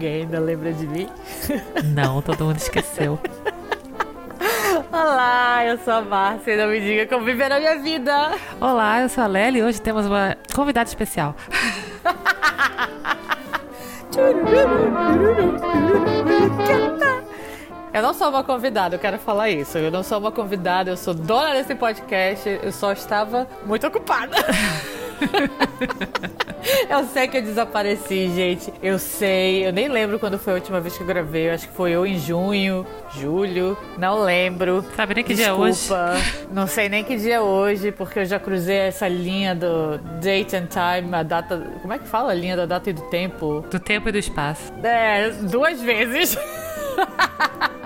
Alguém ainda lembra de mim? Não, todo mundo esqueceu. Olá, eu sou a Márcia e não me diga como viver a minha vida. Olá, eu sou a Lely e hoje temos uma convidada especial. Eu não sou uma convidada, eu quero falar isso. Eu não sou uma convidada, eu sou dona desse podcast, eu só estava muito ocupada. eu sei que eu desapareci, gente. Eu sei. Eu nem lembro quando foi a última vez que eu gravei. Eu acho que foi eu em junho, julho. Não lembro. Sabe nem que Desculpa. dia é hoje? Não sei nem que dia é hoje, porque eu já cruzei essa linha do date and time, a data. Como é que fala? A linha da data e do tempo? Do tempo e do espaço. É, duas vezes.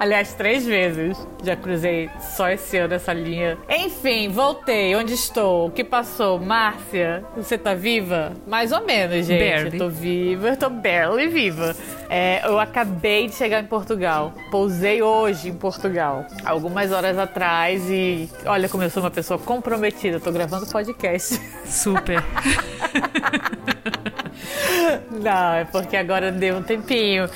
Aliás, três vezes. Já cruzei só esse ano essa linha. Enfim, voltei. Onde estou? O que passou? Márcia, você tá viva? Mais ou menos, gente. Barely. Eu tô viva, eu tô barely viva. É, eu acabei de chegar em Portugal. Pousei hoje em Portugal. Algumas horas atrás e olha como eu sou uma pessoa comprometida. Eu tô gravando podcast. Super. Não, é porque agora deu um tempinho.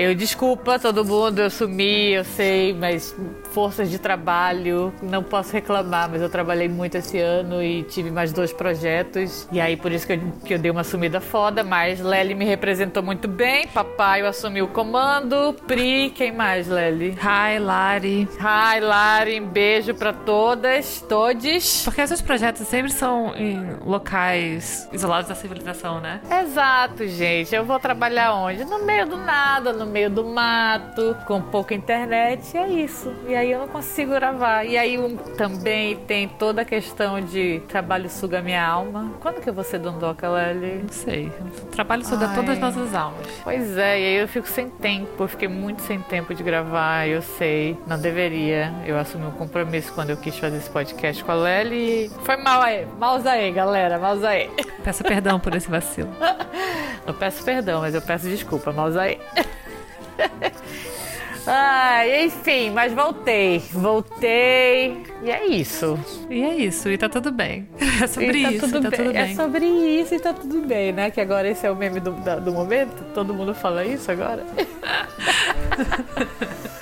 Eu desculpa todo mundo, eu sumi, eu sei, mas forças de trabalho, não posso reclamar, mas eu trabalhei muito esse ano e tive mais dois projetos. E aí por isso que eu, que eu dei uma sumida foda, mas Lely me representou muito bem, papai eu assumi o comando, Pri, quem mais, Lely? Hi, Lari. Hi, Lari, um beijo pra todas, todes. Porque esses projetos sempre são em locais isolados da civilização, né? Exato, gente. Eu vou trabalhar onde? No meio do nada, no meio do mato, com pouca internet, e é isso. E aí eu não consigo gravar. E aí um, também tem toda a questão de trabalho suga minha alma. Quando que eu vou ser dondoca, Lely? Não sei. O trabalho suga Ai. todas as nossas almas. Pois é, e aí eu fico sem tempo. Eu fiquei muito sem tempo de gravar, eu sei. Não deveria. Eu assumi um compromisso quando eu quis fazer esse podcast com a Lely. Foi mal aí. Maus aí, galera. Maus aí. Peço perdão por esse vacilo. Eu peço perdão, mas eu peço desculpa, mas aí. Ai, enfim, mas voltei. Voltei. E é isso. E é isso, e tá tudo bem. É sobre tá isso, tudo tá bem. tudo bem. É sobre isso e tá tudo bem, né? Que agora esse é o meme do, do momento. Todo mundo fala isso agora.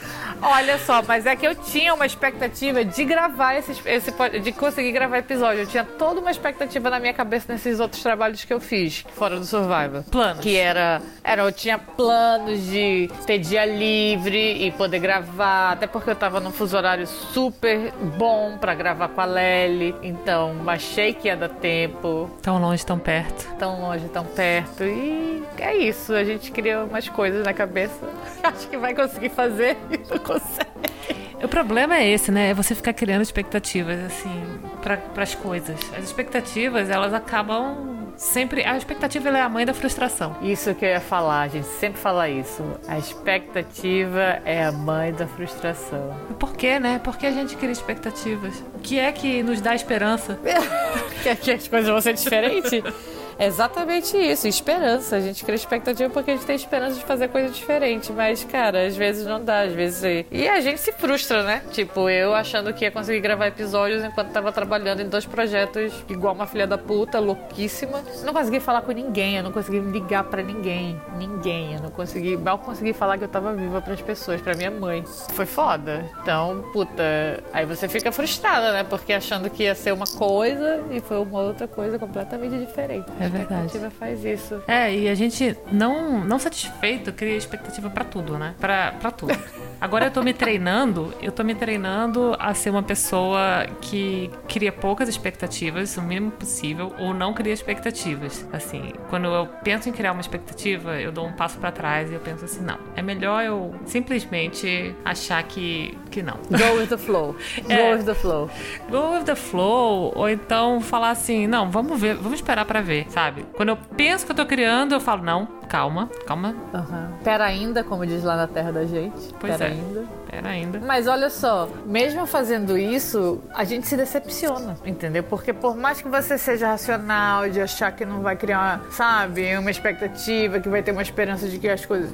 Olha só, mas é que eu tinha uma expectativa de gravar esse, pod- de conseguir gravar episódio. Eu tinha toda uma expectativa na minha cabeça nesses outros trabalhos que eu fiz, fora do Survivor. Planos. Que era, era, eu tinha planos de ter dia livre e poder gravar, até porque eu tava num fuso horário super bom pra gravar com a Lely. Então, achei que ia dar tempo Tão longe, tão perto. tão longe, tão perto. E é isso, a gente cria umas coisas na cabeça. Acho que vai conseguir fazer não consegue. O problema é esse, né? É você ficar criando expectativas, assim, para as coisas. As expectativas, elas acabam sempre. A expectativa é a mãe da frustração. Isso que eu ia falar, a gente sempre fala isso. A expectativa é a mãe da frustração. Por quê, né? Porque a gente cria expectativas. O que é que nos dá esperança? Quer que as coisas vão ser diferentes? É exatamente isso, esperança. A gente cria expectativa porque a gente tem esperança de fazer coisa diferente. Mas, cara, às vezes não dá, às vezes. E a gente se frustra, né? Tipo, eu achando que ia conseguir gravar episódios enquanto tava trabalhando em dois projetos, igual uma filha da puta, louquíssima. Não consegui falar com ninguém, eu não consegui ligar pra ninguém. Ninguém. Eu não consegui. Mal consegui falar que eu tava viva pras pessoas, pra minha mãe. Foi foda. Então, puta. Aí você fica frustrada, né? Porque achando que ia ser uma coisa e foi uma outra coisa completamente diferente. É verdade. A expectativa faz isso. É, e a gente não, não satisfeito cria expectativa pra tudo, né? Pra tudo. Agora eu tô me treinando, eu tô me treinando a ser uma pessoa que cria poucas expectativas, o mínimo possível, ou não cria expectativas. Assim, quando eu penso em criar uma expectativa, eu dou um passo pra trás e eu penso assim, não, é melhor eu simplesmente achar que, que não. Go with the flow. Go É. with the flow. Go with the flow, ou então falar assim, não, vamos ver, vamos esperar pra ver, sabe? Quando eu penso que eu tô criando, eu falo, não, calma, calma, Aham. Pera ainda, como diz lá na terra da gente. Pois Pera é. ainda. pera ainda. Mas olha só, mesmo fazendo isso, a gente se decepciona, entendeu? Porque por mais que você seja racional, de achar que não vai criar, uma, sabe, uma expectativa, que vai ter uma esperança de que as coisas.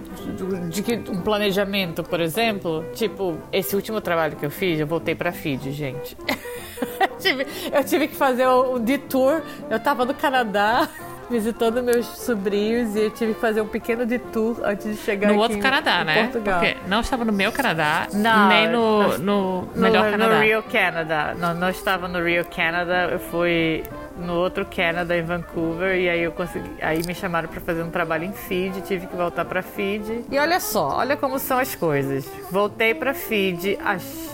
de, que um planejamento, por exemplo. Tipo, esse último trabalho que eu fiz, eu voltei pra Fiji, gente. eu, tive, eu tive que fazer um detour. Eu tava no Canadá. Visitando meus sobrinhos e eu tive que fazer um pequeno detour antes de chegar no aqui outro em, Canadá, em né? Portugal. Porque não estava no meu Canadá, Não, nem no, no melhor no, Canadá. No Rio Canada. Não, não estava no Rio Canada, eu fui no outro Canada em Vancouver e aí eu consegui, aí me chamaram para fazer um trabalho em Fiji, tive que voltar para Fiji. E olha só, olha como são as coisas. Voltei para Fiji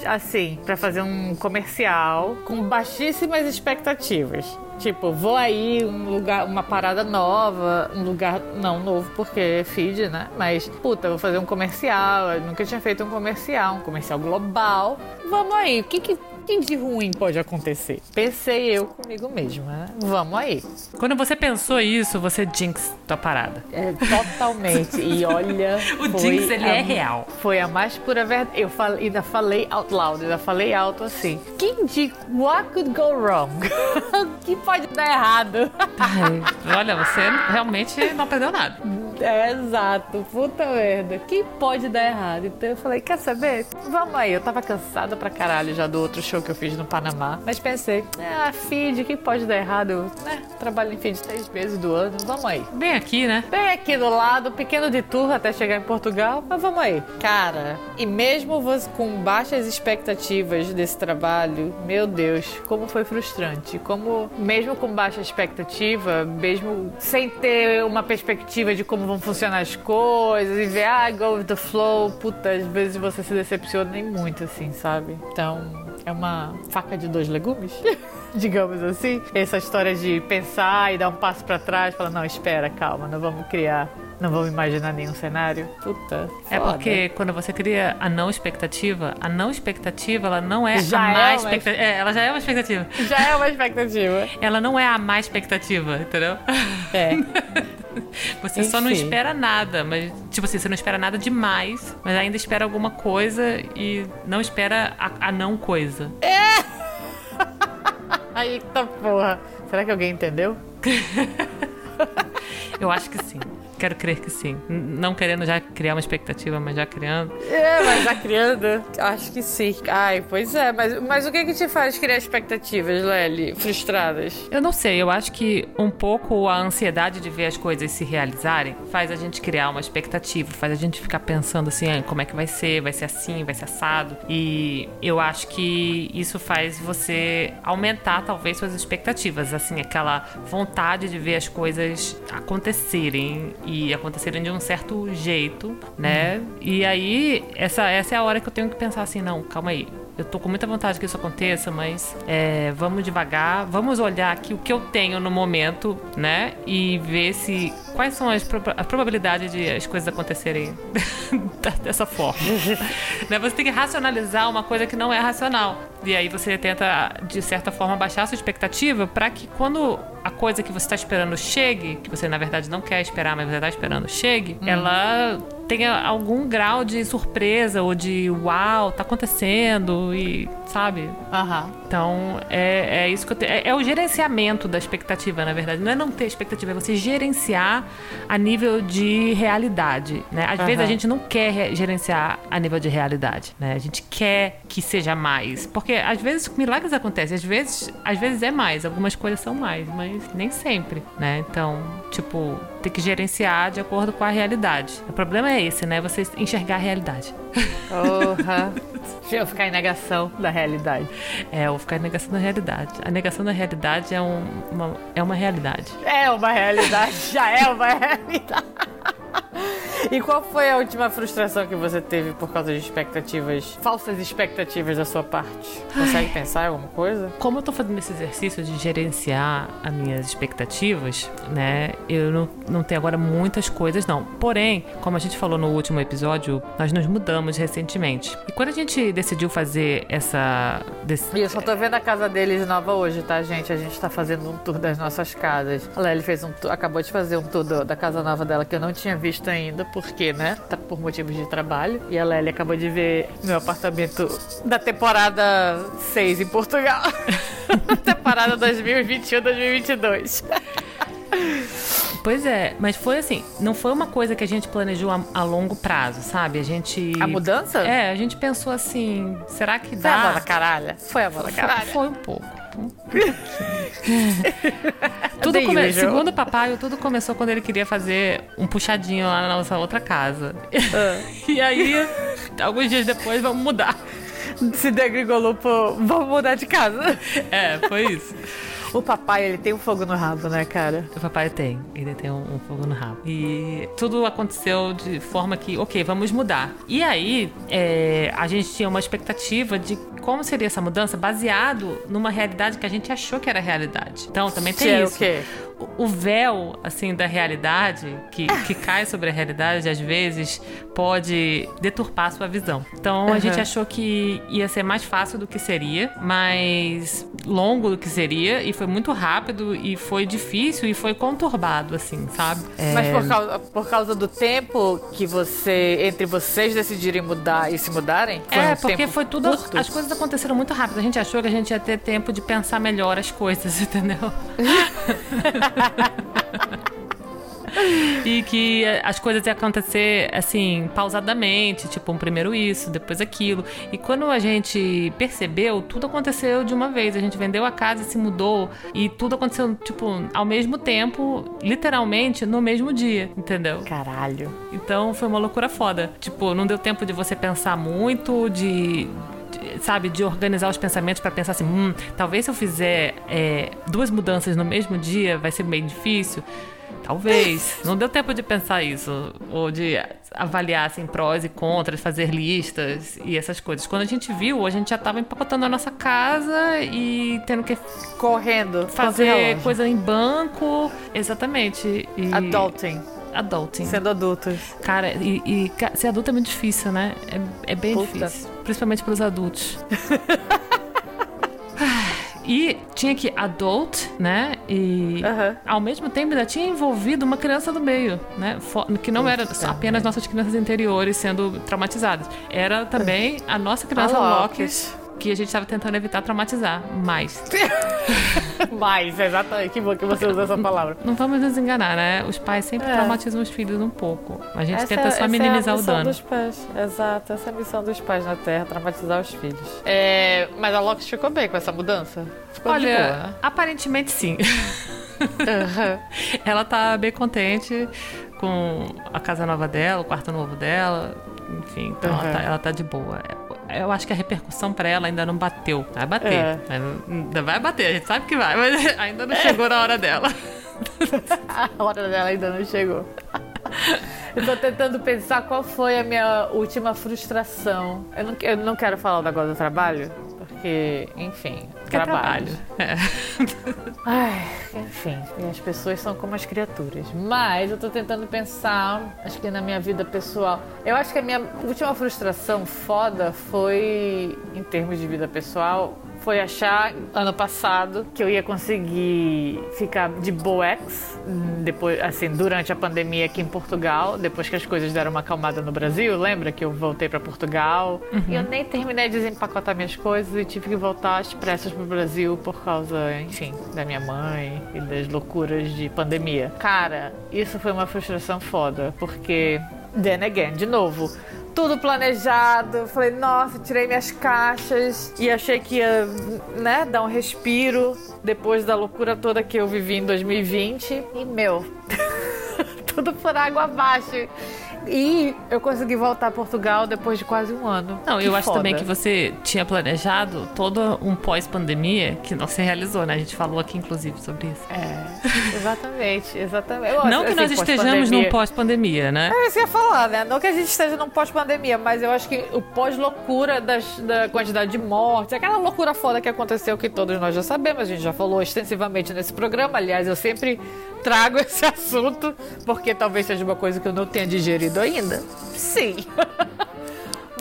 assim, para fazer um comercial com baixíssimas expectativas. Tipo, vou aí um lugar, uma parada nova, um lugar não novo porque é Fiji, né? Mas puta, vou fazer um comercial. Eu nunca tinha feito um comercial, um comercial global. Vamos aí, o que que, que de ruim pode acontecer? Pensei eu comigo mesma, né? Vamos aí. Quando você pensou isso, você jinx tua parada. É, totalmente. E olha. O jinx, ele a- é real. Foi a mais pura verdade. Eu fal- ainda falei out loud, ainda falei alto assim. Quem diz what could go wrong? O que pode dar errado? Ai, olha, você realmente não aprendeu nada. É, exato. Puta merda. Que pode dar errado? Então eu falei, quer saber? Vamos aí. Eu tava cansada pra caralho já do outro show que eu fiz no Panamá. Mas pensei, ah, feed, que pode dar errado? Né, trabalho em feed três meses do ano. Vamos aí. Bem aqui, né? Bem aqui do lado, pequeno de tour até chegar em Portugal, mas vamos aí. Cara, e mesmo você com baixas expectativas desse trabalho, meu Deus, como foi frustrante. Como, mesmo com baixa expectativa, mesmo sem ter uma perspectiva de como vão funcionar as coisas, e ver, ah, go with the flow, puta, às vezes você se decepciona nem muito, assim, sabe? Então, é uma faca de dois legumes. digamos assim. Essa história de pensar e dar um passo pra trás, falar, não, espera, calma, não vamos criar, não vamos imaginar nenhum cenário. Puta. É foda. porque quando você cria a não expectativa, a não expectativa, ela não é Já a é mais uma expectativa. É, ela já é uma expectativa. Já é uma expectativa. Ela não é a mais expectativa, entendeu? É. Você só não Enfim. espera nada, mas tipo assim, você não espera nada demais, mas ainda espera alguma coisa e não espera a, a não coisa. Eita porra. Será que alguém entendeu? Eu acho que sim. Quero crer que sim. Não querendo já criar uma expectativa, mas já criando. É, mas já criando, acho que sim. Ai, pois é, mas, mas o que que te faz criar expectativas, Lely? Frustradas? Eu não sei, eu acho que um pouco a ansiedade de ver as coisas se realizarem faz a gente criar uma expectativa, faz a gente ficar pensando assim, ah, como é que vai ser, vai ser assim, vai ser assado. E eu acho que isso faz você aumentar talvez suas expectativas, assim, aquela vontade de ver as coisas acontecerem e acontecerem de um certo jeito, né? E aí essa essa é a hora que eu tenho que pensar assim, não, calma aí. Eu tô com muita vontade que isso aconteça, mas é, vamos devagar, vamos olhar aqui o que eu tenho no momento, né? E ver se quais são as proba- a probabilidade de as coisas acontecerem dessa forma. né? Você tem que racionalizar uma coisa que não é racional. E aí você tenta, de certa forma, baixar a sua expectativa para que quando a coisa que você está esperando chegue, que você na verdade não quer esperar, mas você está esperando chegue, ela tenha algum grau de surpresa ou de uau, tá acontecendo e sabe? Aham. Então é, é isso que eu tenho. É, é o gerenciamento da expectativa, na verdade. Não é não ter expectativa, é você gerenciar a nível de realidade. Né? Às vezes a gente não quer re- gerenciar a nível de realidade. Né? A gente quer que seja mais. Porque às vezes milagres acontecem, às vezes, às vezes é mais, algumas coisas são mais, mas nem sempre. Né? Então, tipo, tem que gerenciar de acordo com a realidade. O problema é esse, né? Você enxergar a realidade. Porra. Eu ficar em negação da realidade. É, ou ficar em negação da realidade. A negação da realidade é, um- uma, é uma realidade. É uma realidade, já é uma realidade. E qual foi a última frustração que você teve por causa de expectativas, falsas expectativas da sua parte? Consegue pensar em alguma coisa? Como eu tô fazendo esse exercício de gerenciar as minhas expectativas, né? Eu não, não tenho agora muitas coisas, não. Porém, como a gente falou no último episódio, nós nos mudamos recentemente. E quando a gente decidiu fazer essa. desse- E eu só tô vendo a casa deles nova hoje, tá, gente? A gente tá fazendo um tour das nossas casas. A Lely fez um tour, acabou de fazer um tour da casa nova dela que eu não tinha visto ainda, porque, né? Tá por motivos de trabalho. E a Lely acabou de ver meu apartamento da temporada 6 em Portugal. temporada 2021-2022. Pois é, mas foi assim, não foi uma coisa que a gente planejou a, a longo prazo, sabe? A gente. A mudança? É, a gente pensou assim, será que Foi a dá? bola caralha? Foi a bola Foi- caralha. Foi um pouco. Um pouquinho. tudo come... Segundo o papai, tudo começou quando ele queria fazer um puxadinho lá na nossa outra casa. Ah. e aí, alguns dias depois, vamos mudar. Se degringolou por vamos mudar de casa. É, foi isso. O papai, ele tem um fogo no rabo, né, cara? O papai tem. Ele tem um, um, fogo no rabo. E tudo aconteceu de forma que, ok, vamos mudar. E aí, é, a gente tinha uma expectativa de como seria essa mudança baseado numa realidade que a gente achou que era realidade. Então, também tem isso. É o quê? O véu, assim, da realidade, que, que cai sobre a realidade, às vezes pode deturpar a sua visão. Então, uhum. a gente achou que ia ser mais fácil do que seria, mais longo do que seria, e foi muito rápido, e foi difícil, e foi conturbado, assim, sabe? É... Mas por causa, por causa do tempo que você, entre vocês decidirem mudar e se mudarem? é, um porque foi tudo, curto? as coisas aconteceram muito rápido. A gente achou que a gente ia ter tempo de pensar melhor as coisas, entendeu? e que as coisas iam acontecer assim, pausadamente, tipo, um primeiro isso, depois aquilo. E quando a gente percebeu, tudo aconteceu de uma vez. A gente vendeu a casa e se mudou. E tudo aconteceu, tipo, ao mesmo tempo, literalmente no mesmo dia, entendeu? Caralho. Então foi uma loucura foda. Tipo, não deu tempo de você pensar muito, de sabe, de organizar os pensamentos para pensar assim, hum, talvez se eu fizer é, duas mudanças no mesmo dia vai ser bem difícil. Talvez. Não deu tempo de pensar isso. Ou de avaliar assim, prós e contras, fazer listas e essas coisas. Quando a gente viu, a gente já estava empacotando a nossa casa e tendo que. Correndo. Fazer coisa em banco. Exatamente. E... Adulting adulting. Sendo adultos. Cara, e, e, ser adulto é muito difícil, né? É, é bem Puta. difícil. Principalmente para os adultos. E tinha que adult, né? E uhum. ao mesmo tempo ainda tinha envolvido uma criança do meio, né? Que não era apenas nossas crianças interiores sendo traumatizadas. Era também a nossa criança Loki que a gente estava tentando evitar traumatizar mais. mais, exatamente. Que bom que você usa essa palavra. Não vamos nos enganar, né? Os pais sempre é. traumatizam os filhos um pouco. A gente essa tenta é, só minimizar é o dano. Dos pais. Exato, essa é a missão dos pais na Terra, traumatizar os filhos. É, mas a Loki ficou bem com essa mudança? Ficou Olha, boa, né? aparentemente sim. Uhum. Ela tá bem contente com a casa nova dela, o quarto novo dela. Enfim, então uhum. ela, tá, ela tá de boa eu acho que a repercussão para ela ainda não bateu. Vai bater. É. Ainda vai bater, a gente sabe que vai, mas ainda não chegou na hora dela. a hora dela ainda não chegou. Eu tô tentando pensar qual foi a minha última frustração. Eu não, eu não quero falar agora do trabalho, porque, enfim, é trabalho. É. Ai, enfim, as pessoas são como as criaturas. Mas eu tô tentando pensar, acho que na minha vida pessoal. Eu acho que a minha última frustração foda foi, em termos de vida pessoal, foi achar ano passado que eu ia conseguir ficar de boex depois, assim, durante a pandemia aqui em Portugal, depois que as coisas deram uma acalmada no Brasil. Lembra que eu voltei para Portugal uhum. e eu nem terminei de desempacotar minhas coisas e tive que voltar às pressas pro Brasil por causa, enfim, da minha mãe e das loucuras de pandemia. Cara, isso foi uma frustração foda, porque then again, de novo, tudo planejado. Falei, nossa, tirei minhas caixas e achei que ia, né, dar um respiro depois da loucura toda que eu vivi em 2020. E, meu, tudo por água abaixo. E eu consegui voltar a Portugal depois de quase um ano. Não, que eu foda. acho também que você tinha planejado todo um pós-pandemia que não se realizou, né? A gente falou aqui, inclusive, sobre isso. É, exatamente, exatamente. Eu, não que assim, nós estejamos num pós-pandemia, né? É isso ia falar, né? Não que a gente esteja num pós-pandemia, mas eu acho que o pós-loucura da quantidade de mortes, aquela loucura foda que aconteceu que todos nós já sabemos, a gente já falou extensivamente nesse programa. Aliás, eu sempre trago esse assunto porque talvez seja uma coisa que eu não tenha digerido ainda? Sim.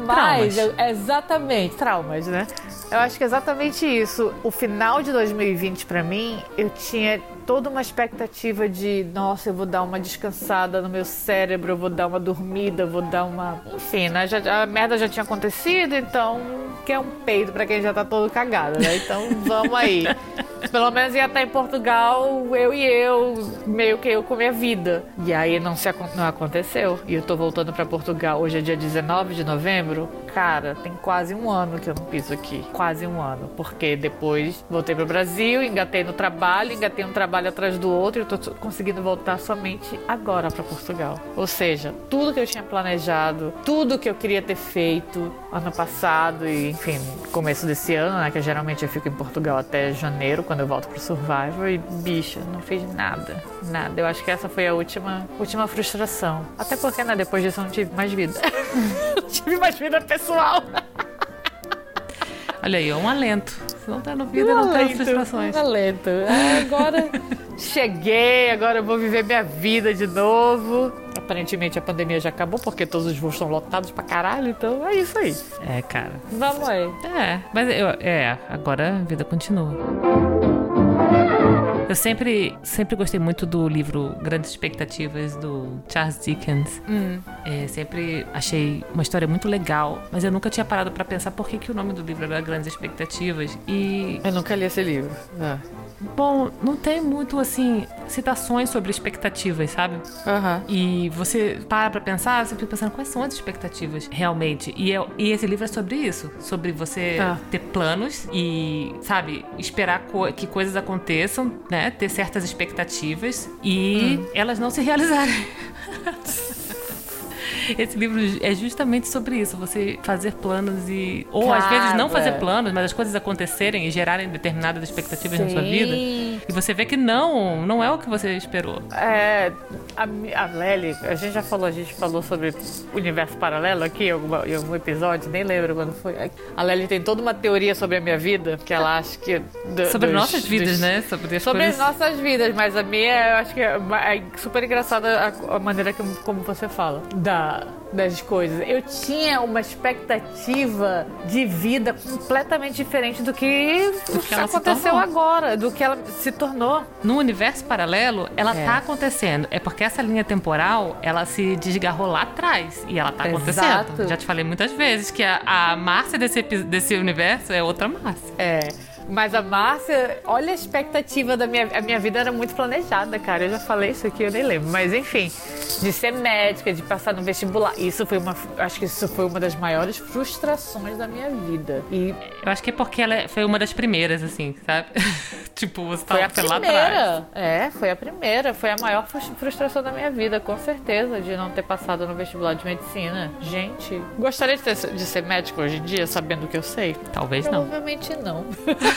Mas, traumas. Eu, exatamente, traumas, né? Eu acho que é exatamente isso. O final de 2020 para mim, eu tinha toda uma expectativa de, nossa, eu vou dar uma descansada no meu cérebro, eu vou dar uma dormida, eu vou dar uma, enfim, né? Já, a merda já tinha acontecido, então que é um peido para quem já tá todo cagado, né? Então vamos aí. Pelo menos ia estar em Portugal, eu e eu, meio que eu com minha vida. E aí não, se, não aconteceu. E eu tô voltando para Portugal, hoje é dia 19 de novembro. cara, tem quase um ano que eu não piso aqui. Quase um ano. Porque depois voltei pro Brasil, engatei no trabalho, engatei um trabalho atrás do outro e eu tô conseguindo voltar somente agora para Portugal. Ou seja, tudo que eu tinha planejado, tudo que eu queria ter feito ano passado e, enfim, começo desse ano, né? Que geralmente eu fico em Portugal até janeiro, quando eu volto pro Survivor, e bicha, não fiz nada. Nada. Eu acho que essa foi a última, última frustração. Até porque, né, depois disso eu não tive mais vida. não tive mais vida pessoal. Olha aí, é um alento. Não tá no vida, um não alento, tem frustrações. Um alento. Ah, agora cheguei, agora eu vou viver minha vida de novo. Aparentemente a pandemia já acabou, porque todos os voos estão lotados pra caralho, então é isso aí. É, cara. Vamos aí. É, mas eu, é, agora a vida continua. Eu sempre, sempre gostei muito do livro Grandes Expectativas do Charles Dickens. Hum. É, sempre achei uma história muito legal, mas eu nunca tinha parado para pensar por que, que o nome do livro era Grandes Expectativas. E. Eu nunca li esse livro. Ah. Bom, não tem muito, assim, citações sobre expectativas, sabe? Uhum. E você para pra pensar, você fica pensando quais são as expectativas realmente. E, é, e esse livro é sobre isso. Sobre você ah. ter planos e, sabe, esperar co que coisas aconteçam, né? Ter certas expectativas e hum. elas não se realizarem. Esse livro é justamente sobre isso, você fazer planos e. Ou Cara, às vezes não fazer planos, mas as coisas acontecerem e gerarem determinadas expectativas Sim. na sua vida. E você vê que não, não é o que você esperou. É. A, a Lely, a gente já falou, a gente falou sobre universo paralelo aqui em, algum, em algum episódio, nem lembro quando foi. A Lely tem toda uma teoria sobre a minha vida, que ela acha que. Do, sobre dos, nossas vidas, dos, né? Sobre, as sobre coisas... nossas vidas, mas a minha, eu acho que é, é super engraçada a, a maneira que, como você fala. Da das coisas. Eu tinha uma expectativa de vida completamente diferente do que, do que aconteceu agora, do que ela se tornou. No universo paralelo, ela é. tá acontecendo. É porque essa linha temporal, ela se desgarrou lá atrás e ela tá Exato. acontecendo. Já te falei muitas vezes que a, a Márcia desse, desse universo é outra Márcia. É. Mas a Márcia, olha a expectativa da minha. A minha vida era muito planejada, cara. Eu já falei isso aqui, eu nem lembro. Mas enfim, de ser médica, de passar no vestibular. Isso foi uma. Acho que isso foi uma das maiores frustrações da minha vida. E. Eu acho que é porque ela foi uma das primeiras, assim, sabe? tipo, você foi a primeira. É, foi a primeira. Foi a maior frustração da minha vida, com certeza, de não ter passado no vestibular de medicina. Gente, gostaria de, ter, de ser médico hoje em dia, sabendo o que eu sei? Talvez não. Provavelmente não.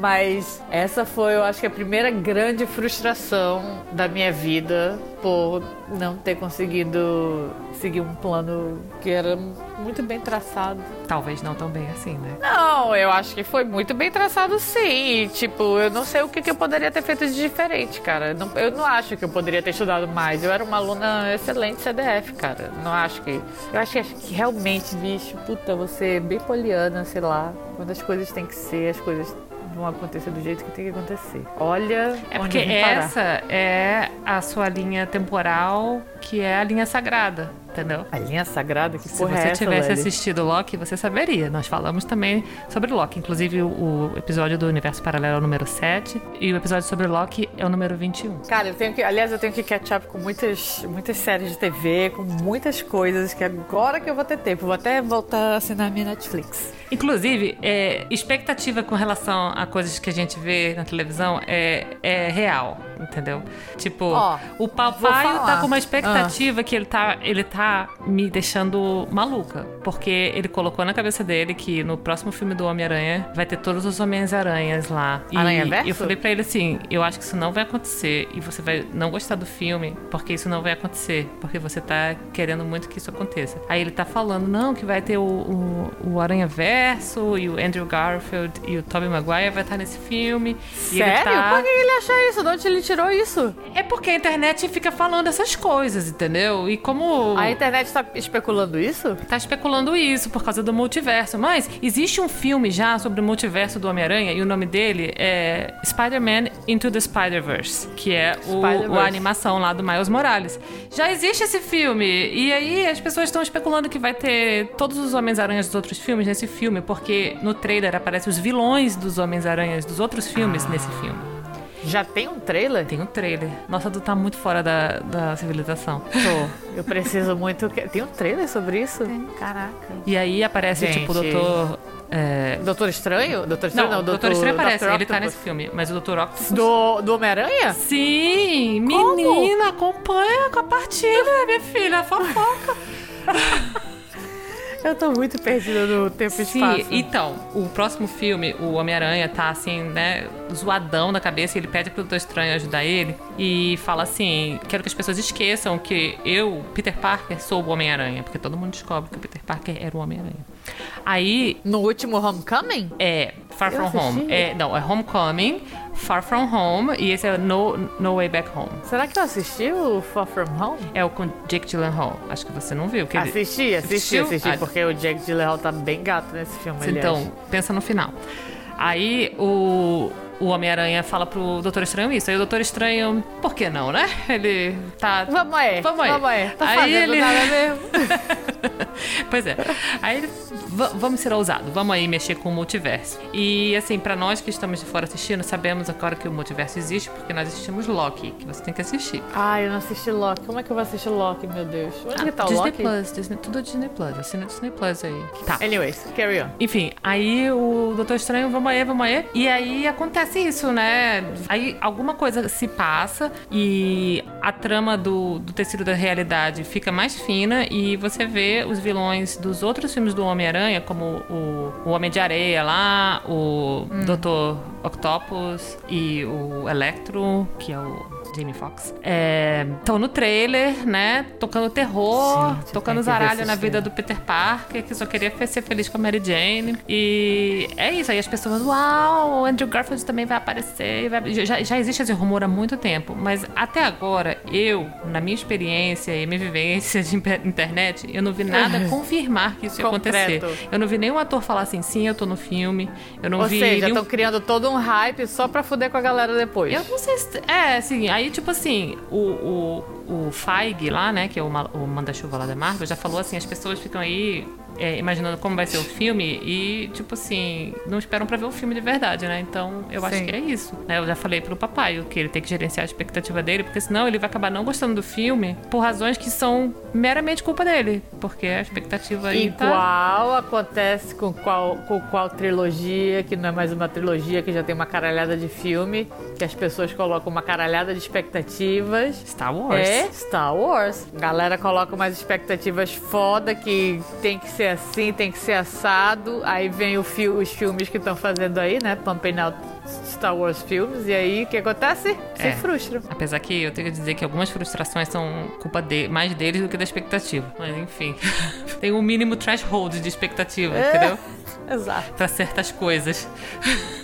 Mas essa foi, eu acho que a primeira grande frustração da minha vida por não ter conseguido seguir um plano que era muito bem traçado. Talvez não tão bem assim, né? Não, eu acho que foi muito bem traçado sim. tipo, eu não sei o que, que eu poderia ter feito de diferente, cara. Não, eu não acho que eu poderia ter estudado mais. Eu era uma aluna excelente CDF, cara. Não acho que. Eu acho que, acho que realmente, bicho, puta, você é bem poliana, sei lá. Quando as coisas têm que ser, as coisas vão acontecer do jeito que tem que acontecer. Olha, é porque essa é a sua linha temporal, que é a linha sagrada entendeu? A linha sagrada que Se você é tivesse assistido Loki, você saberia. Nós falamos também sobre Loki, inclusive o, episódio do Universo Paralelo é o número 7 e o episódio sobre Loki é o número 21. Cara, eu tenho que, aliás, eu tenho que catch up com muitas, muitas séries de TV, com muitas coisas que agora que eu vou ter tempo, vou até voltar a assinar minha Netflix. Inclusive, é, expectativa com relação a coisas que a gente vê na televisão é, é real, entendeu? Tipo, oh, o papai tá com uma expectativa ah. que ele tá, ele tá tá me deixando maluca. Porque ele colocou na cabeça dele que no próximo filme do Homem-Aranha vai ter todos os Homens-Aranhas lá. Aranha Verso? E eu falei pra ele assim: eu acho que isso não vai acontecer. E você vai não gostar do filme, porque isso não vai acontecer. Porque você tá querendo muito que isso aconteça. Aí ele tá falando, não, que vai ter o, o, o Aranha Verso e o Andrew Garfield e o Tobey Maguire vai estar nesse filme. Sério? Tá... Por que ele acha isso? De onde ele tirou isso? É porque a internet fica falando essas coisas, entendeu? E como. A internet está especulando isso? Tá especulando isso por causa do multiverso. Mas existe um filme já sobre o multiverso do Homem-Aranha e o nome dele é Spider-Man Into the Spider-Verse, que é o, a animação lá do Miles Morales. Já existe esse filme. E aí as pessoas estão especulando que vai ter todos os Homens-Aranhas dos outros filmes nesse filme, porque no trailer aparecem os vilões dos Homens-Aranhas dos outros filmes ah. nesse filme. Já tem um trailer? Tem um trailer. Nossa, tu tá muito fora da, da civilização. Tô. Eu preciso muito. que- Tem um trailer sobre isso? Tem. Caraca. E aí aparece, Gente. tipo, o doutor. é, Doutor Estranho? Doutor Estranho Não, não, Doutor Estranho aparece, Dr. ele tá nesse filme. Mas o Doutor Octopus. Do, do Homem-Aranha? Sim! Como? Menina, acompanha, compartilha, minha filha, fofoca. Eu tô muito perdida no tempo e Sim, espaço. então, o próximo filme, o Homem-Aranha tá assim, né, zoadão na cabeça, e ele pede pro Doutor Estranho ajudar ele e fala assim: quero que as pessoas esqueçam que eu, Peter Parker, sou o Homem-Aranha, porque todo mundo descobre que o Peter Parker era o Homem-Aranha. Aí No último Homecoming? é Far From Home. É, não, é Homecoming, Far From Home e esse é No, no Way Back Home. Será que eu assisti o Far From Home? É o com Jake Gyllenhaal. Acho que você não viu. Que ele- Assisti, assisti, Assistiu? assisti, Ah, porque o Jack Gyllenhaal tá bem gato nesse filme, Então, aliás. pensa no final. Aí o, o Homem-Aranha fala pro Doutor Estranho isso. Aí o Doutor Estranho, por que não, né? Ele tá. Vamos aí, Vamos aí. vamos aí. Tá Aí fazendo ele- nada mesmo. Pois é. Aí ele. "Va- Vamos ser ousados, vamos aí mexer com o multiverso. E assim, pra nós que estamos de fora assistindo, sabemos agora que o multiverso existe porque nós assistimos Loki, que você tem que assistir. Ai, eu não assisti Loki. Como é que eu vou assistir Loki, meu Deus? Onde que tá o Disney Loki? Plus, Disney, tudo Disney Plus, assina Disney Plus aí. Tá. Anyways, carry on. Enfim, aí o Doutor Estranho, vamos aí, vamos aí. E aí acontece isso, né? Aí alguma coisa se passa e a trama do, do tecido da realidade fica mais fina e você vê os vilões dos outros filmes do Homem-Aranha, como o, o Homem de Areia lá, o Doutor Octopus e o Electro, que é o Jamie Foxx. Estão no trailer, né? Tocando terror, Gente, tocando zaralho na vida do Peter Parker, que só queria ser feliz com a Mary Jane. E é isso. Aí as pessoas, uau, o Andrew Garfield também vai aparecer. vai- Já, já existe esse rumor há muito tempo. Mas até agora, eu, na minha experiência e minha vivência de internet, eu não vi nada confirmar que isso ia Concreto. acontecer. Eu não vi nenhum ator falar assim, sim, eu tô no filme. Eu não Ou vi seja, nenhum estão criando todo um hype só pra fuder com a galera depois. eu não sei se. É, assim, aí, tipo assim, o, o, o Feige lá, né, que é o, o manda-chuva lá da Marvel, já falou assim: as pessoas ficam aí é, imaginando como vai ser o filme e, tipo assim, não esperam pra ver o filme de verdade, né? Então, eu acho Sim. que é isso. né? Eu já falei pro papai que ele tem que gerenciar a expectativa dele, porque senão ele vai acabar não gostando do filme por razões que são meramente culpa dele. Porque a expectativa tá. Igual acontece com qual, com qual trilogia, que não é mais uma trilogia, que já tem uma caralhada de filme, que as pessoas colocam uma caralhada de expectativas. Star Wars. É Star Wars. Galera coloca umas expectativas foda que tem que ser assim, tem que ser assado. Aí vem fi- os filmes que estão fazendo aí, né? Pumping out Star Wars filmes. E aí o que acontece? Se É. frustram. Apesar que eu tenho que dizer que algumas frustrações são culpa de, mais deles do que da expectativa. Mas enfim. Tem um mínimo threshold de expectativa, É. entendeu? Exato. Pra certas coisas.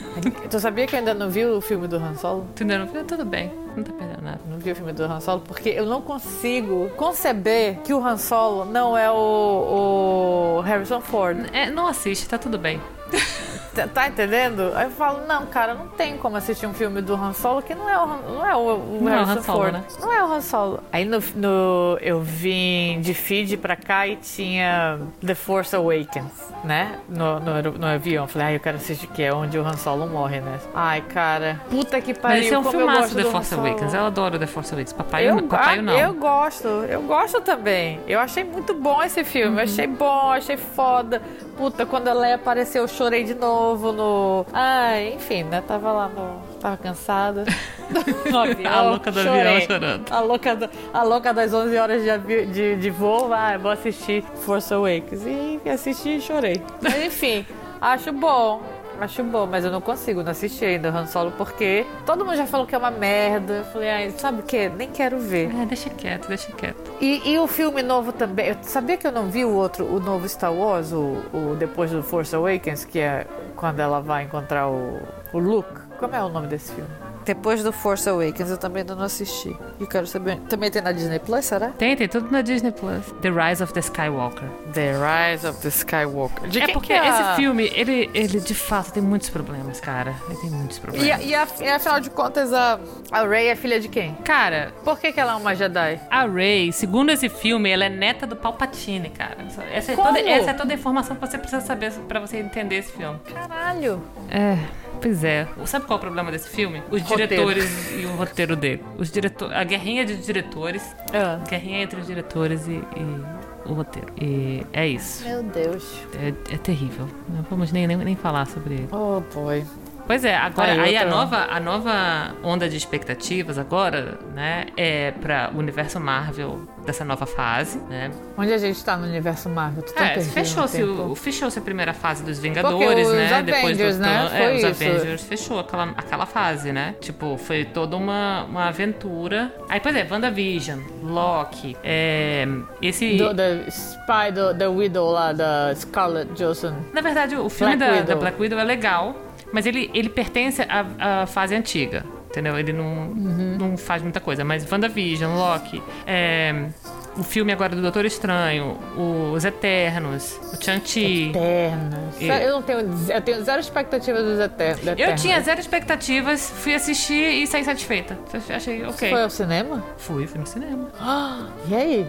Tu sabia que eu ainda não vi o filme do Han Solo? Tu ainda não viu? Tudo bem. Não tá perdendo nada. Não vi o filme do Han Solo porque eu não consigo conceber que o Han Solo não é o, o Harrison Ford. É, não assiste, tá tudo bem. Tá, tá entendendo? Aí eu falo, não, cara, não tem como assistir um filme do Han Solo que não é o, Han- não é o, o Não é Harrison Han Solo, Ford. né? Não é o Han Solo. Aí no, no- eu vim de feed pra cá e tinha The Force Awakens, né? No, no, no avião. Eu Falei, ai, eu quero assistir que é onde o Han Solo morre, né? Ai, cara, puta que pariu. Mas esse é um filmaço The Force. Awakens. Eu adoro The Force Awakens. Papai, Eu, não, papai ah, não. eu gosto, eu gosto também. Eu achei muito bom esse filme, Uhum. eu achei bom, achei foda. Puta, quando a Leia apareceu, eu chorei de novo no. Ai, enfim, né? Tava lá no. Tava cansada. No avião, A louca do chorei. avião chorando. A louca, do- a louca das 11 horas de, avi- de, de voo, ah, vou assistir Force Awakens. E assisti e chorei. Mas enfim, acho bom. Acho bom, mas eu não consigo, não assisti ainda o Han Solo porque todo mundo já falou que é uma merda. Eu falei, ai, sabe o que? Nem quero ver. É, deixa quieto, deixa quieto. E, e o filme novo também. Eu sabia que eu não vi o outro, o novo Star Wars, o, o depois do Force Awakens, que é quando ela vai encontrar o, o Luke. Como é o nome desse filme? Depois do Force Awakens eu também ainda não assisti. E eu quero saber. Também tem na Disney Plus, será? Tem, tem tudo na Disney Plus. The Rise of the Skywalker. The Rise of the Skywalker. De é porque que é a- esse filme, ele, ele de fato tem muitos problemas, cara. Ele tem muitos problemas. E, a- e, a- e afinal de contas, a, a Rey é filha de quem? Cara, Por que, que ela é uma Jedi? A Rey, segundo esse filme, ela é neta do Palpatine, cara. Essa é, Como? toda, essa é toda a informação que você precisa saber pra você entender esse filme. Caralho. É, Pois é. Sabe qual é o problema desse filme? Os Roteiro. diretores e o roteiro dele. Os diretor... A guerrinha de diretores. Ah. Guerrinha entre os diretores e, e o roteiro. E é isso. Meu Deus. É, é terrível. Não vamos nem, nem, nem falar sobre ele. Oh, boy. Pois é, agora Aí, aí a nova, a nova onda de expectativas agora, né, é para o universo Marvel dessa nova fase, né? Onde a gente tá no universo Marvel? Tu tá É, fechou-se fechou-se a primeira fase dos Vingadores, né? Depois Avengers, do né? É, os. Avengers fechou aquela, aquela fase, né? Tipo, foi toda uma, uma aventura. Aí, pois é, WandaVision, Loki, é, esse Do, Spy, do, da Widow lá, da Scarlett Johansson. Na verdade, o filme Black da, da Black Widow é legal, mas ele, ele pertence à, à fase antiga. Entendeu? Ele não, Uhum. não faz muita coisa. Mas WandaVision, Loki, é, o filme agora do Doutor Estranho, os Eternos, o Shang-Chi. Eternos. E- Eu não tenho. Eu tenho zero expectativa dos Eter- do Eu Eternos. tinha zero expectativas, fui assistir e saí satisfeita. Achei ok. Foi ao cinema? Fui, fui no cinema. Ah, e aí?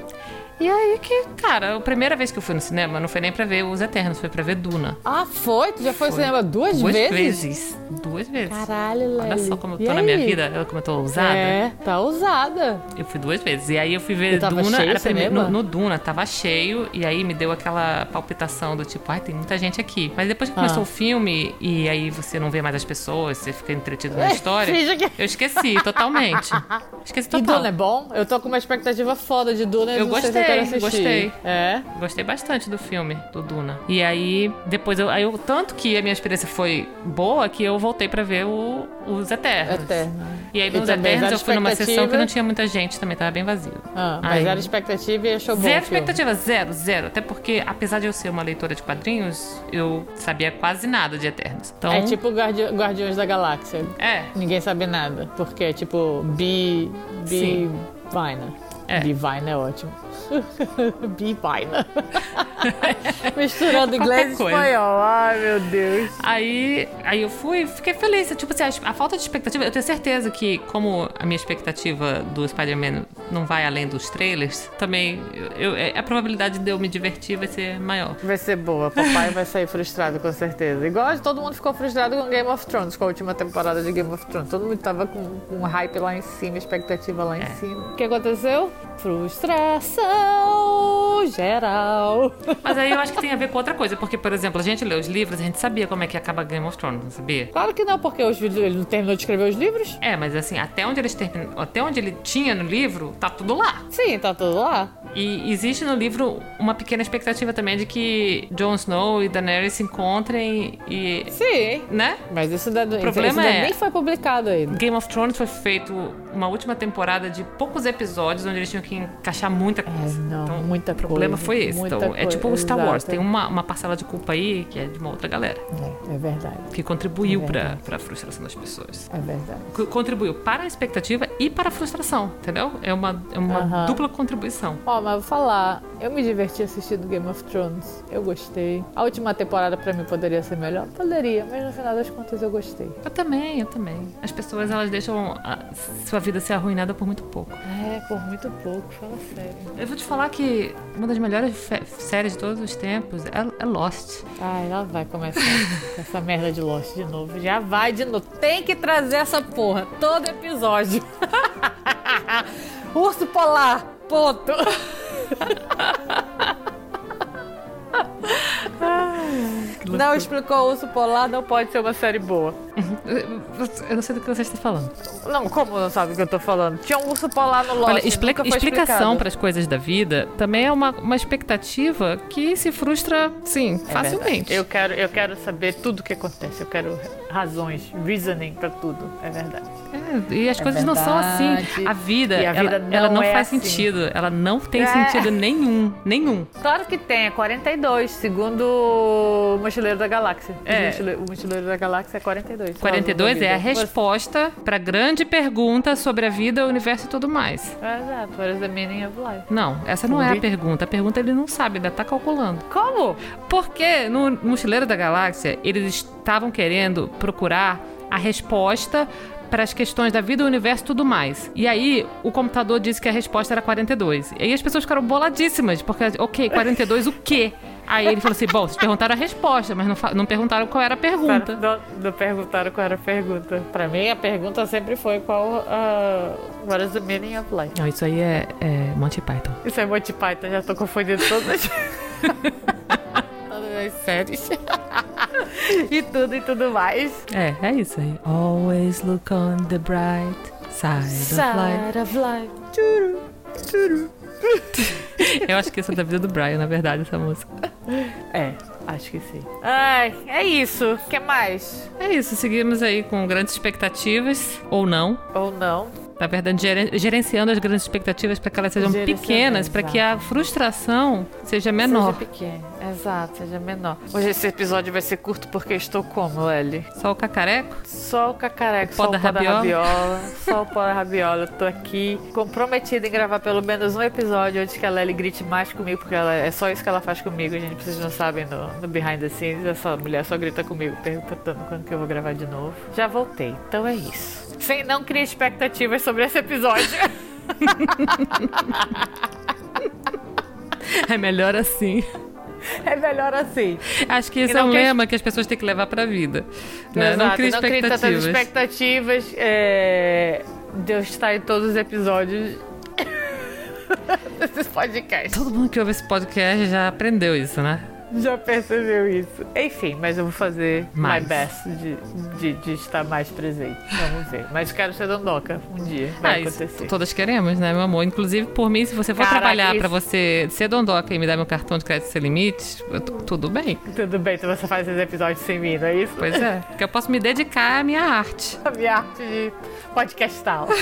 E aí que, cara, a primeira vez que eu fui no cinema não foi nem pra ver os Eternos, foi pra ver Duna. Ah, foi? Tu já foi ao Foi. cinema duas, Duas vezes? vezes. Duas vezes. Caralho, Lely. Olha só como eu E tô na minha aí? vida, olha como eu tô ousada. É, tá ousada. Eu fui duas vezes. E aí eu fui ver E Duna. cheio era o prime- cinema? no, no Duna, tava cheio. E aí me deu aquela palpitação do tipo, ai, tem muita gente aqui. Mas depois que começou Ah. o filme, e aí você não vê mais as pessoas, você fica entretido na É, história. Eu esqueci totalmente. Esqueci E total. Duna é bom? Eu tô com uma expectativa foda de Duna. Eu se gostei, quero assistir. gostei. É? Gostei bastante do filme, do Duna. E aí, depois eu, aí eu. Tanto que a minha experiência foi boa que eu voltei pra ver o- os Eternos. Eterno. E aí, nos Eternos, eu fui numa sessão que não tinha muita gente, também tava bem vazio. Ah, mas Aí- zero expectativa e achou bom. Zero expectativa, zero, zero. Até porque, apesar de eu ser uma leitora de quadrinhos, eu sabia quase nada de Eternos. Então, É tipo Guardi Guardiões da Galáxia. é, Ninguém sabe nada. Porque é tipo B. B. Sim. Vina. É. B. Vina é ótimo. B. Vina. Misturando inglês e espanhol. Ai, meu Deus. Aí, aí eu fui, fiquei feliz. Tipo assim, a, a falta de expectativa, eu tenho certeza que, como a minha expectativa do Spider-Man não vai além dos trailers, também eu, eu- a probabilidade de eu me divertir vai ser maior. Vai ser boa. Papai vai sair frustrado, com certeza. Igual todo mundo ficou frustrado com Game of Thrones, com a última temporada de Game of Thrones. Todo mundo tava com um hype lá em cima, expectativa lá em É. cima. O que aconteceu? Frustração geral. Mas aí eu acho que tem a ver com outra coisa, porque, por exemplo, a gente lê os livros, a gente sabia como é que acaba Game of Thrones, não sabia? Claro que não, porque os, ele não terminou de escrever os livros. É, mas assim, até onde eles terminam, até onde ele tinha no livro, tá tudo lá. Sim, tá tudo lá. E existe no livro uma pequena expectativa também de que Jon Snow e Daenerys se encontrem e. Sim. né? Mas isso, ainda, problema isso é- nem foi publicado ainda. Game of Thrones foi feito uma última temporada de poucos episódios onde eles tinham que encaixar muita coisa. É, não, então, muita o problema coisa, foi esse. Então, é coisa, tipo o Star Wars, tem uma, uma parcela de culpa aí que é de uma outra galera É, é verdade. que contribuiu É pra, verdade. pra frustração das pessoas. É verdade. Co- Contribuiu para a expectativa e para a frustração, entendeu? É uma, é uma Aham. dupla contribuição. Ó, mas vou falar, eu me diverti assistindo Game of Thrones. Eu gostei. A última temporada pra mim poderia ser melhor? Poderia, mas no final das contas eu gostei. Eu também, eu também. As pessoas, elas deixam a sua vida ser arruinada por muito pouco. É, por muito pouco, fala sério. Eu vou te falar que uma das melhores séries de todos os tempos é, é Lost. Ai, lá vai começar com essa merda de Lost de novo. Já vai de novo. Tem que trazer essa porra todo episódio. Urso polar, ponto. Não explicou urso polar, não pode ser uma série boa. Eu não sei do que você está falando. Não, como não sabe o que eu tô falando? Tinha um urso polar no Lost. Olha, explica- explicação para as coisas da vida também é uma, uma expectativa que se frustra, sim, É facilmente. verdade. Eu quero, eu quero saber tudo o que acontece. Eu quero razões, reasoning pra tudo. É verdade. É, e as coisas não são assim. verdade. A vida, a vida ela, não ela não é faz assim. sentido. Ela não tem É. sentido nenhum. Nenhum. Claro que tem, é 42, segundo o Mochileiro da Galáxia. É. O Mochileiro, o Mochileiro da Galáxia é 42. 42 é a resposta para a grande pergunta sobre a vida, o universo e tudo mais. Exato, what is the meaning of life? Não, essa não é a pergunta. A pergunta ele não sabe, ainda tá calculando. Como? Porque no Mochileiro da Galáxia, eles estavam querendo procurar a resposta para as questões da vida, o universo e tudo mais. E aí, o computador disse que a resposta era 42. E aí as pessoas ficaram boladíssimas, porque, ok, 42 o quê? Aí ele falou assim: bom, vocês perguntaram a resposta, mas não, não perguntaram qual era a pergunta. Não, não perguntaram qual era a pergunta. Pra mim, a pergunta sempre foi qual a. what is the meaning of life? Não, isso aí é, é Monty Python. Isso é Monty Python, já tô confundindo todas as. todas as séries. e tudo e tudo mais. É, é isso aí. Always look on the bright side, of life. Side of life. Tchuru, tchuru. Eu acho que isso é da vida do Brian, na verdade, essa música. É, acho que sim. Ai, é isso. O que mais? É isso, seguimos aí com grandes expectativas, ou não. Ou não? Na verdade, geren- gerenciando as grandes expectativas para que elas sejam pequenas, para que a frustração seja menor. Seja pequeno. Exato, seja menor. Hoje esse episódio vai ser curto porque estou como, Ellie? Só o cacareco? Só o cacareco, Pó só o pó da rabiola. rabiola, só o pó da rabiola. Eu tô aqui comprometida em gravar pelo menos um episódio antes que a Lely grite mais comigo, porque ela, é só isso que ela faz comigo, gente. Vocês não sabem no, no behind the scenes, essa mulher só grita comigo, perguntando quando que eu vou gravar de novo. Já voltei, então é isso. Sem não criar expectativas sobre esse episódio. É melhor assim. É melhor assim. Acho que esse E é não um crie- lema que as pessoas têm que levar pra vida. Né? Não crie não expectativas. expectativas. É... Deus está em todos os episódios desses podcasts. Todo mundo que ouve esse podcast já aprendeu isso, né? Já percebeu isso. Enfim, mas eu vou fazer Mais. my best de, de, de estar mais presente. Vamos ver. Mas quero ser dondoca um dia. Vai Ah, acontecer. todas queremos, né, meu amor? Inclusive, por mim, se você for Caraca, trabalhar isso- pra você ser dondoca e me dar meu cartão de crédito sem limites, tudo bem. Tudo bem, então você faz esses episódios sem mim, não é isso? Pois é. Porque eu posso me dedicar à minha arte. A minha arte de podcastal.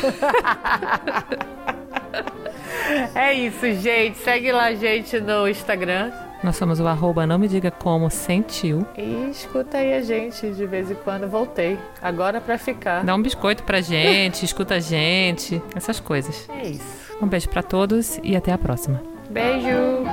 é isso, gente. Segue lá a gente no Instagram. Nós somos o arroba não me diga como sentiu. E escuta aí a gente de vez em quando. Voltei. Agora pra ficar. Dá um biscoito pra gente, escuta a gente, essas coisas. É isso. Um beijo pra todos e até a próxima. Beijo.